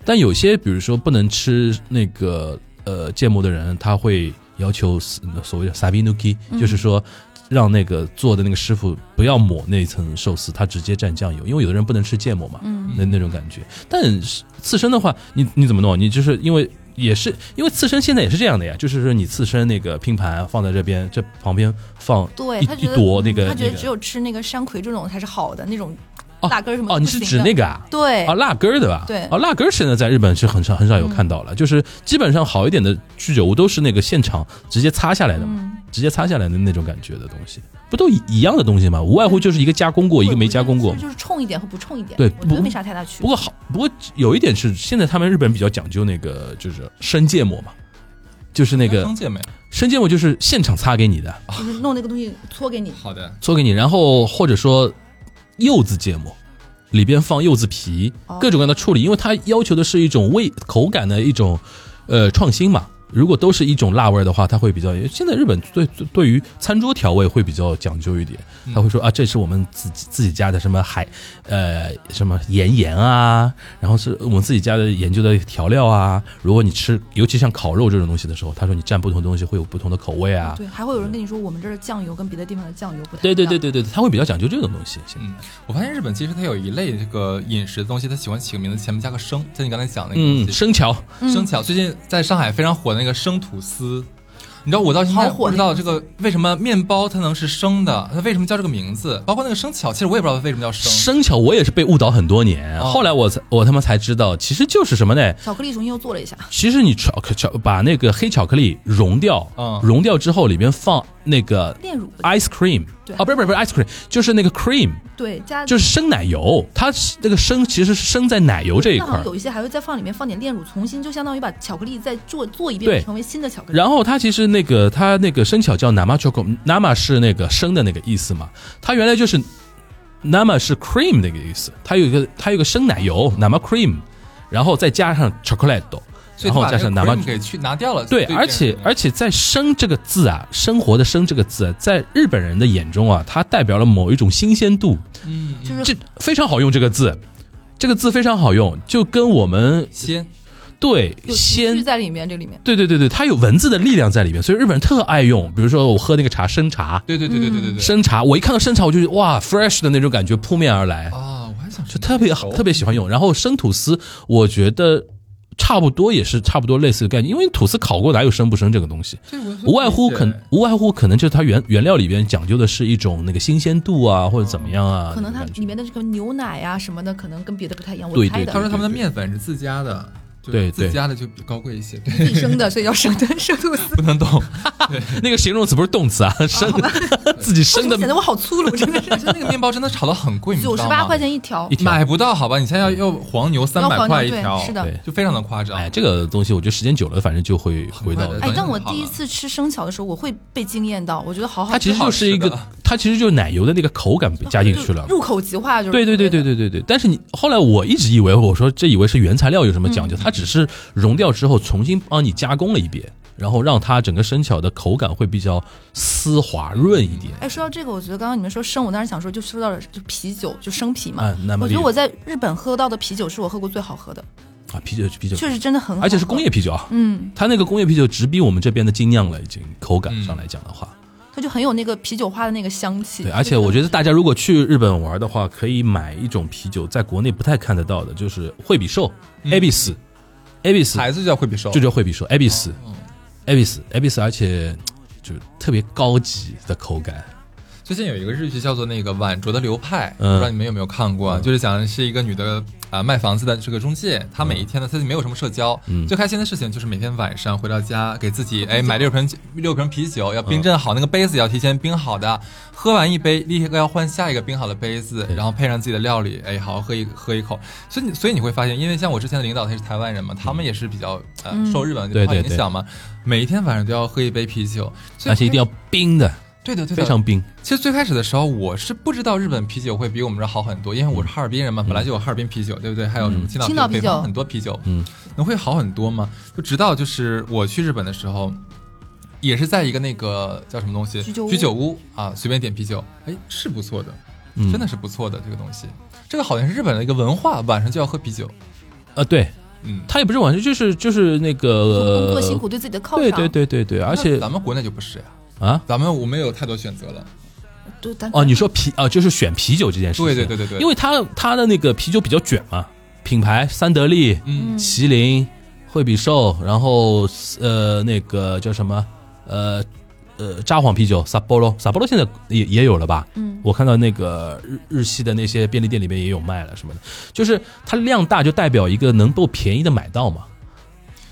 但有些比如说不能吃那个呃芥末的人，他会要求所谓的 sabinuki，、就是嗯说让那个做的那个师傅不要抹那层寿司，他直接蘸酱油，因为有的人不能吃芥末嘛。嗯，那那种感觉。但是刺身的话，你你怎么弄？你就是因为也是因为刺身现在也是这样的呀，就是说你刺身那个拼盘放在这边，这旁边放对他觉得一一朵那个他觉那个得只有吃那个山葵这种才是好的那种哦辣根儿什么哦，你是指那个啊？对啊，辣根儿对吧？对啊，辣根儿现在在日本是很少很少有看到了，就是基本上好一点的居酒屋都是那个现场直接擦下来的嘛，嗯直接擦下来的那种感觉的东西，不都一一样的东西吗？无外乎就是一个加工过，一个没加工过。就是冲一点和不冲一点，对不我觉得没啥太大区别。不过好，不过有一点是，现在他们日本人比较讲究那个，就是生芥末嘛，就是那个生芥末。生芥末就是现场擦给你的，就是弄那个东西搓给你，好的，搓给你，然后或者说柚子芥末，里边放柚子皮，哦各种各样的处理，因为它要求的是一种味口感的一种呃创新嘛。如果都是一种辣味儿的话，它会比较。现在日本对对对于餐桌调味会比较讲究一点，他会说啊，这是我们自己自己家的什么海，呃，什么盐盐啊，然后是我们自己家的研究的调料啊。如果你吃，尤其像烤肉这种东西的时候，他说你蘸不同东西会有不同的口味啊。对，还会有人跟你说我们这儿的酱油跟别的地方的酱油不太对对一样对对对，他会比较讲究这种东西。嗯，我发现日本其实它有一类这个饮食的东西，它喜欢起个名字前面加个生，像你刚才讲那个嗯，东西生巧，生巧。最近在上海非常火的那个生吐司，你知道我到现在不知道这个为什么面包它能是生的，它为什么叫这个名字？包括那个生巧，其实我也不知道它为什么叫生。生巧我也是被误导很多年，哦后来我才我他妈才知道，其实就是什么呢？巧克力重新又做了一下，其实你巧克巧把那个黑巧克力融掉，嗯融掉之后里边放那个炼乳 ice cream，对。啊，不是不是不是 ice cream，就是那个 cream，对加就是生奶油，它是那个生其实是生在奶油这一块。有一些还会再放里面放点炼乳，重新就相当于把巧克力再做做一对。遍，成为新的巧克力。然后它其实那个它那个生巧叫 nama choco，nama 是那个生的那个意思嘛，它原来就是 nama 是 cream 那个意思，它有一个它有一个生奶油 nama cream，然后再加上 chocolate，然后加上拿 nama 给去拿掉了。对，而且而且在“生”这个字啊，生活的“生”这个字啊，在日本人的眼中啊，它代表了某一种新鲜度，嗯，就是这非常好用。这个字，这个字非常好用，就跟我们鲜对鲜，在里面，这里面对对对对，它有文字的力量在里面，所以日本人特爱用。比如说我喝那个茶，生茶，对对对对对对对。生茶，我一看到生茶，我就觉得哇，fresh 的那种感觉扑面而来，啊，我还想就特别好，特别喜欢用。然后生吐司，我觉得。差不多也是差不多类似的概念，因为吐司烤过哪有生不生这个东西？无外乎可无外乎可能就是它原原料里边讲究的是一种那个新鲜度啊，或者怎么样啊？可能它里面的这个牛奶啊、什么的，可能跟别的不太一样。我对对猜的，他说他们的面粉是自家的，对对自家的就比高贵一些，对，自己生的，所以叫生的生吐司。不能动。那个形容词不是动词啊，生自己生的显得我好粗鲁，真的是就那个面包真的炒的很贵，你知道吗九十八块，钱一条一，条。买不到好吧？你现在要要黄牛三百块一条，是的对就非常的夸张。哎，这个东西我觉得时间久了，反正就会回到哎，但我第一次吃生巧的时候，我会被惊艳到，我觉得好好吃。它其实就是一个它其实就是奶油的那个口感加进去了。入口即化，就是对对对对对对对，但是你后来我一直以为，我说这以为是原材料有什么讲究，它只是融掉之后重新帮你加工了一遍，然后让它整个生巧的口感会比较丝滑润一点。哎，说到这个，我觉得刚刚你们说生，我当时想说，就说到了就啤酒，就生啤嘛。嗯那么我觉得我在日本喝到的啤酒是我喝过最好喝的，啊，啤酒啤酒，确实真的很好，而且是工业。啤酒啊，嗯，它那个工业啤酒直逼我们这边的精酿了，已经口感上来讲的话，它就很有那个啤酒花的那个香气。对，而且我觉得大家如果去日本玩的话，可以买一种啤酒，在国内不太看得到的，就是惠比寿嗯 a b i s a b i s 孩子就叫惠比寿，就叫惠比寿 a b i s 哦 a b i s a b i s 而且就特别高级的口感，最近有一个日剧叫做那个《晚酌的流派》，嗯。不知道你们有没有看过啊？就是讲的是一个女的啊、卖房子的这个中介，她每一天呢，她就没有什么社交，嗯。最开心的事情就是每天晚上回到家给自己哎买六瓶六瓶啤酒，要冰镇好，那个杯子也要提前冰好的，喝完一杯立刻要换下一个冰好的杯子，对。然后配上自己的料理，哎，好好喝一喝一口。所以你所以你会发现，因为像我之前的领导他是台湾人嘛，他们也是比较呃嗯。受日本文化影响嘛，每一天晚上都要喝一杯啤酒，而且一定要冰的，对的对的非常冰。其实最开始的时候，我是不知道日本啤酒会比我们这儿好很多，因为我是哈尔滨人嘛，本来就有哈尔滨啤酒，对不对？还有什么青岛啤酒北方很多啤酒，嗯，能会好很多吗？就直到就是我去日本的时候，也是在一个那个叫什么东西居酒屋屋啊，随便点啤酒，哎，是不错的，嗯真的是不错的这个东西。这个好像是日本的一个文化，晚上就要喝啤酒。呃，对，嗯，他也不是晚上，就是就是那个工作辛苦，对自己的犒赏。对对对对对，而且咱们国内就不是呀，啊。咱们我们有太多选择了。哦，你说啤啊，就是选啤酒这件事情，对对对对对因为它它的那个啤酒比较卷嘛，品牌三得利、嗯，麒麟、惠比寿，然后呃那个叫什么呃呃札幌啤酒萨波罗，萨波罗现在也也有了吧？嗯，我看到那个日日系的那些便利店里面也有卖了什么的，就是它量大就代表一个能够便宜的买到嘛。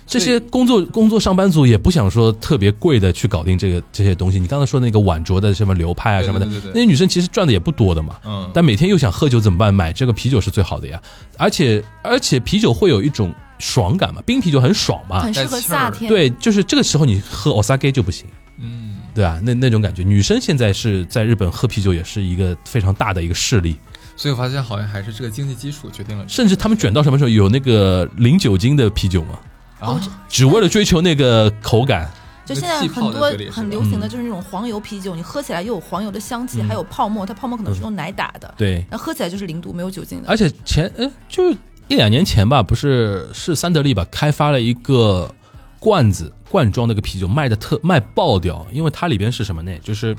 这些工作工作上班族也不想说特别贵的去搞定这个这些东西。你刚才说那个晚酌的什么流派啊什么的对对对对，那些女生其实赚的也不多的嘛。嗯但每天又想喝酒怎么办？买这个啤酒是最好的呀。而且而且啤酒会有一种爽感嘛，冰啤酒很爽嘛很。适合夏天。，对，就是这个时候你喝 osake 就不行。嗯，对啊，那那种感觉，女生现在是在日本喝啤酒也是一个非常大的一个势力，所以我发现好像还是这个经济基础决定了。甚至他们卷到什么时候有那个零酒精的啤酒嘛，啊，只为了追求那个口感。就现在很多很流行的就是那种黄油啤酒，你喝起来又有黄油的香气，还有泡沫，它泡沫可能是用奶打的，对，那喝起来就是零度，没有酒精的。而且前呃就一两年前吧，不是是三得利吧开发了一个罐子罐装那个啤酒，卖的特卖爆掉，因为它里边是什么呢？就是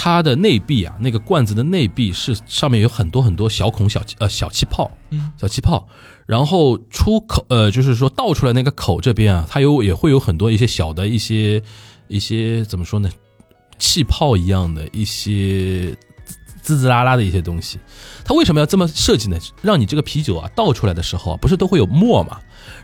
它的内壁啊，那个罐子的内壁是上面有很多很多小孔小气呃小气泡，嗯，小气泡，然后出口呃就是说倒出来那个口这边啊，它有也会有很多一些小的一些一些怎么说呢？气泡一样的一些滋滋啦啦的一些东西。它为什么要这么设计呢？让你这个啤酒啊倒出来的时候啊，不是都会有沫嘛？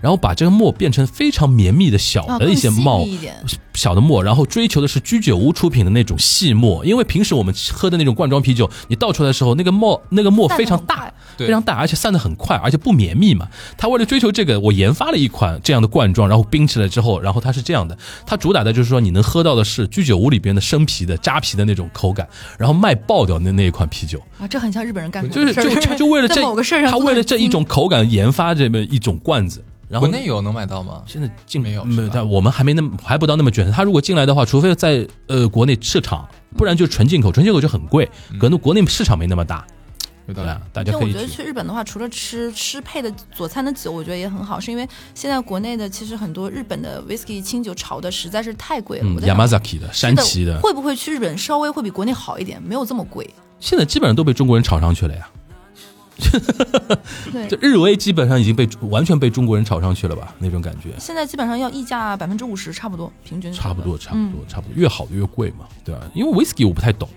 然后把这个沫变成非常绵密的小啊，的一些更细帽腻一点，小的沫，然后追求的是居酒屋出品的那种细沫，因为平时我们喝的那种罐装啤酒，你倒出来的时候，那个沫那个沫非常大，对非常大，而且散得很快，而且不绵密嘛。他为了追求这个，我研发了一款这样的罐装，然后冰起来之后，然后它是这样的，它主打的就是说你能喝到的是居酒屋里边的生啤的扎啤的那种口感，然后卖爆掉那那一款啤酒，啊，这很像日本人干就是过的事儿。就他就为了 这某个事儿上，他为了这一种，口感研发这么一种罐子，然后国内有能买到吗？现在进没有是吧没有，但我们还没那么还不到那么卷。他如果进来的话，除非在呃国内市场，不然就纯进口，纯进口就很贵，可能国内市场没那么大，有道理对啊。，大家就我觉得去。日本的话，除了吃吃配的佐餐的酒，我觉得也很好，是因为现在国内的其实很多日本的 whisky 清酒炒的实在是太贵了。山崎的，会不会去日本稍微会比国内好一点，没有这么贵？现在基本上都被中国人炒上去了呀。对这，日威基本上已经被完全被中国人炒上去了吧？那种感觉，现在基本上要溢价百分之五十，差不多平均差不多，差不嗯多，差不多，越好的越贵嘛，对吧？因为 whisky 我不太懂，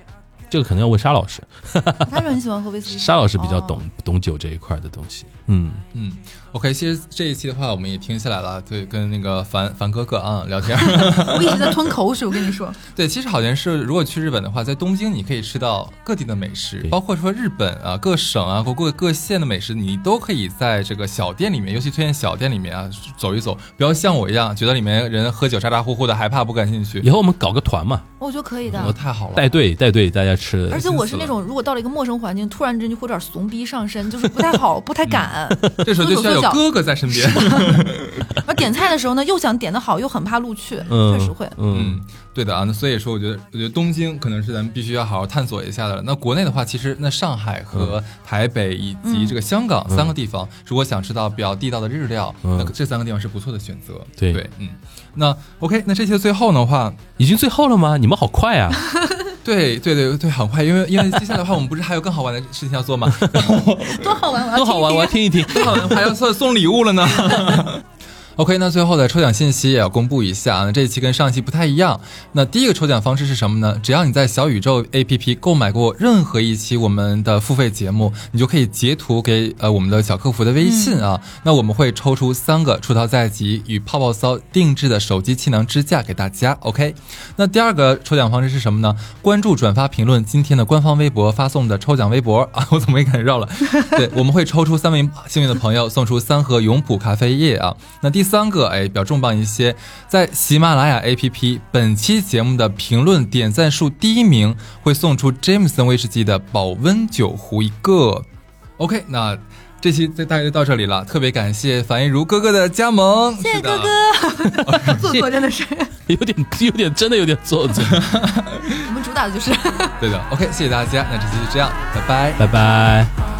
这个可能要问沙老师，他是很喜欢喝威士忌。沙老师比较哦懂懂酒这一块的东西。嗯，嗯，OK，其实这一期的话，我们也听下来了，对，跟那个凡凡哥哥啊聊天。我一直在吞口水，我跟你说，对，其实好像是，如果去日本的话，在东京你可以吃到各地的美食，包括说日本啊各省啊各各各县的美食，你都可以在这个小店里面，尤其推荐小店里面啊走一走，不要像我一样觉得里面人喝酒咋咋呼呼的，害怕不感兴趣以。后我们搞个团嘛，我觉得可以的我。太好了，带队带队大家吃而且我是那种，如果到了一个陌生环境，突然之间就会有点怂逼上身，就是不太好，不太敢。这时候就需要有哥哥在身边。而 点菜的时候呢，又想点的好，又很怕录去，嗯，确实会。嗯嗯，对的啊，那所以说，我觉得，我觉得东京可能是咱们必须要好好探索一下的了。那国内的话，其实那上海和台北以及这个香港三个地方，如果想吃到比较地道的日料，嗯那这三个地方是不错的选择。对对，嗯，那 OK，那这期的最后的话，已经最后了吗？你们好快啊！对对对对，很快，因为因为接下来的话，我们不是还有更好玩的事情要做吗？多好玩，我要多好玩，我要听一听。多好玩，还要送送礼物了呢。OK，那最后的抽奖信息也要公布一下啊。那这一期跟上一期不太一样。那第一个抽奖方式是什么呢？只要你在小宇宙 APP 购买过任何一期我们的付费节目，你就可以截图给呃我们的小客服的微信啊。那我们会抽出三个出逃在即与泡泡骚定制的手机气囊支架给大家。OK，那第二个抽奖方式是什么呢？关注、转发、评论今天的官方微博发送的抽奖微博 啊，我怎么也感觉绕了？对，我们会抽出三位幸运的朋友，送出三盒永璞咖啡液啊。那第三个，哎，比较重磅一些，在喜马拉雅 APP 本期节目的评论点赞数第一名会送出 Jameson 威士忌的保温酒壶一个。OK，那这期就大概就到这里了，特别感谢樊一茹哥哥的加盟，谢谢哥哥，做作真的是，有点有点真的有点做作。我们主打的就是。对的，OK，谢谢大家，那这期就这样，拜拜。拜拜。